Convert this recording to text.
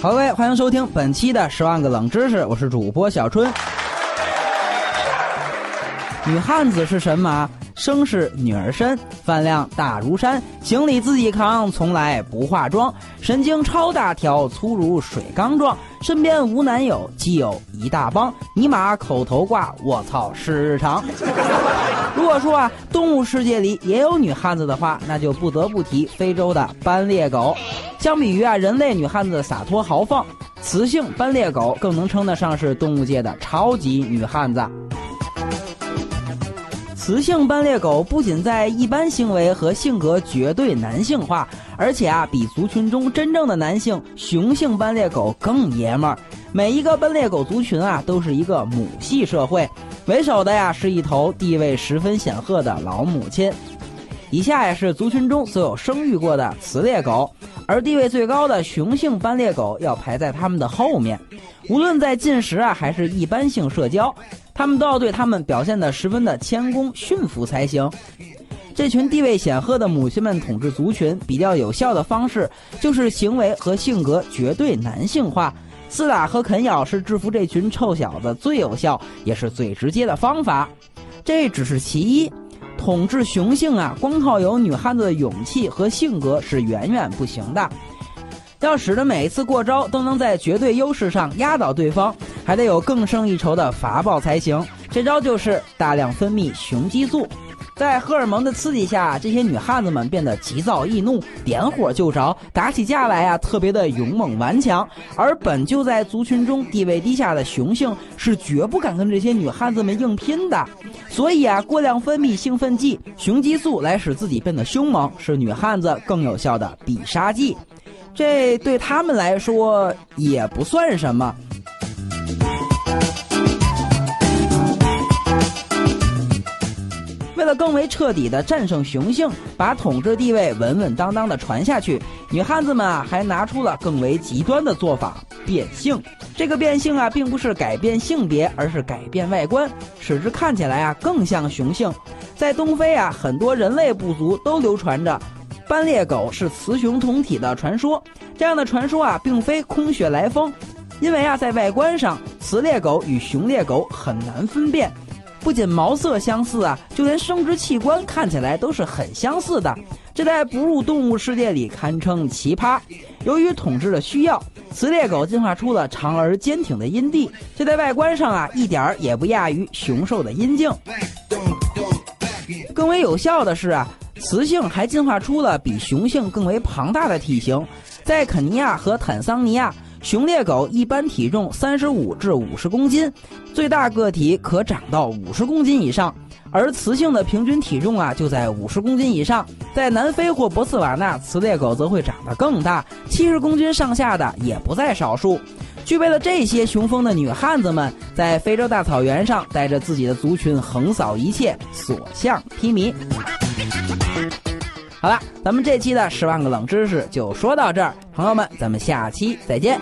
好，各位，欢迎收听本期的《十万个冷知识》，我是主播小春。女汉子是神马，生是女儿身，饭量大如山，行李自己扛，从来不化妆，神经超大条，粗如水缸状，身边无男友，基友一大帮，尼玛口头挂，我操是日常。如果说啊，动物世界里也有女汉子的话，那就不得不提非洲的斑鬣狗。相比于啊人类女汉子洒脱豪放，雌性斑鬣狗更能称得上是动物界的超级女汉子。雌性斑鬣狗不仅在一般行为和性格绝对男性化，而且啊，比族群中真正的男性雄性斑鬣狗更爷们儿。每一个斑鬣狗族群啊，都是一个母系社会，为首的呀是一头地位十分显赫的老母亲。以下呀是族群中所有生育过的雌猎狗，而地位最高的雄性斑鬣狗要排在它们的后面。无论在进食啊，还是一般性社交。他们都要对他们表现得十分的谦恭驯服才行。这群地位显赫的母亲们统治族群比较有效的方式，就是行为和性格绝对男性化。厮打和啃咬是制服这群臭小子最有效也是最直接的方法。这只是其一，统治雄性啊，光靠有女汉子的勇气和性格是远远不行的。要使得每一次过招都能在绝对优势上压倒对方。还得有更胜一筹的法宝才行。这招就是大量分泌雄激素，在荷尔蒙的刺激下，这些女汉子们变得急躁易怒，点火就着，打起架来啊特别的勇猛顽强。而本就在族群中地位低下的雄性是绝不敢跟这些女汉子们硬拼的。所以啊，过量分泌兴奋剂雄激素来使自己变得凶猛，是女汉子更有效的必杀技。这对他们来说也不算什么。为了更为彻底的战胜雄性，把统治地位稳稳当当的传下去，女汉子们啊还拿出了更为极端的做法——变性。这个变性啊，并不是改变性别，而是改变外观，使之看起来啊更像雄性。在东非啊，很多人类部族都流传着斑鬣狗是雌雄同体的传说。这样的传说啊，并非空穴来风，因为啊，在外观上，雌鬣狗与雄鬣狗很难分辨。不仅毛色相似啊，就连生殖器官看起来都是很相似的，这在哺乳动物世界里堪称奇葩。由于统治的需要，雌猎狗进化出了长而坚挺的阴蒂，这在外观上啊一点儿也不亚于雄兽的阴茎。更为有效的是啊，雌性还进化出了比雄性更为庞大的体型，在肯尼亚和坦桑尼亚。雄猎狗一般体重三十五至五十公斤，最大个体可长到五十公斤以上，而雌性的平均体重啊就在五十公斤以上。在南非或博茨瓦纳，雌猎狗则会长得更大，七十公斤上下的也不在少数。具备了这些雄风的女汉子们，在非洲大草原上带着自己的族群横扫一切，所向披靡。好了，咱们这期的十万个冷知识就说到这儿，朋友们，咱们下期再见。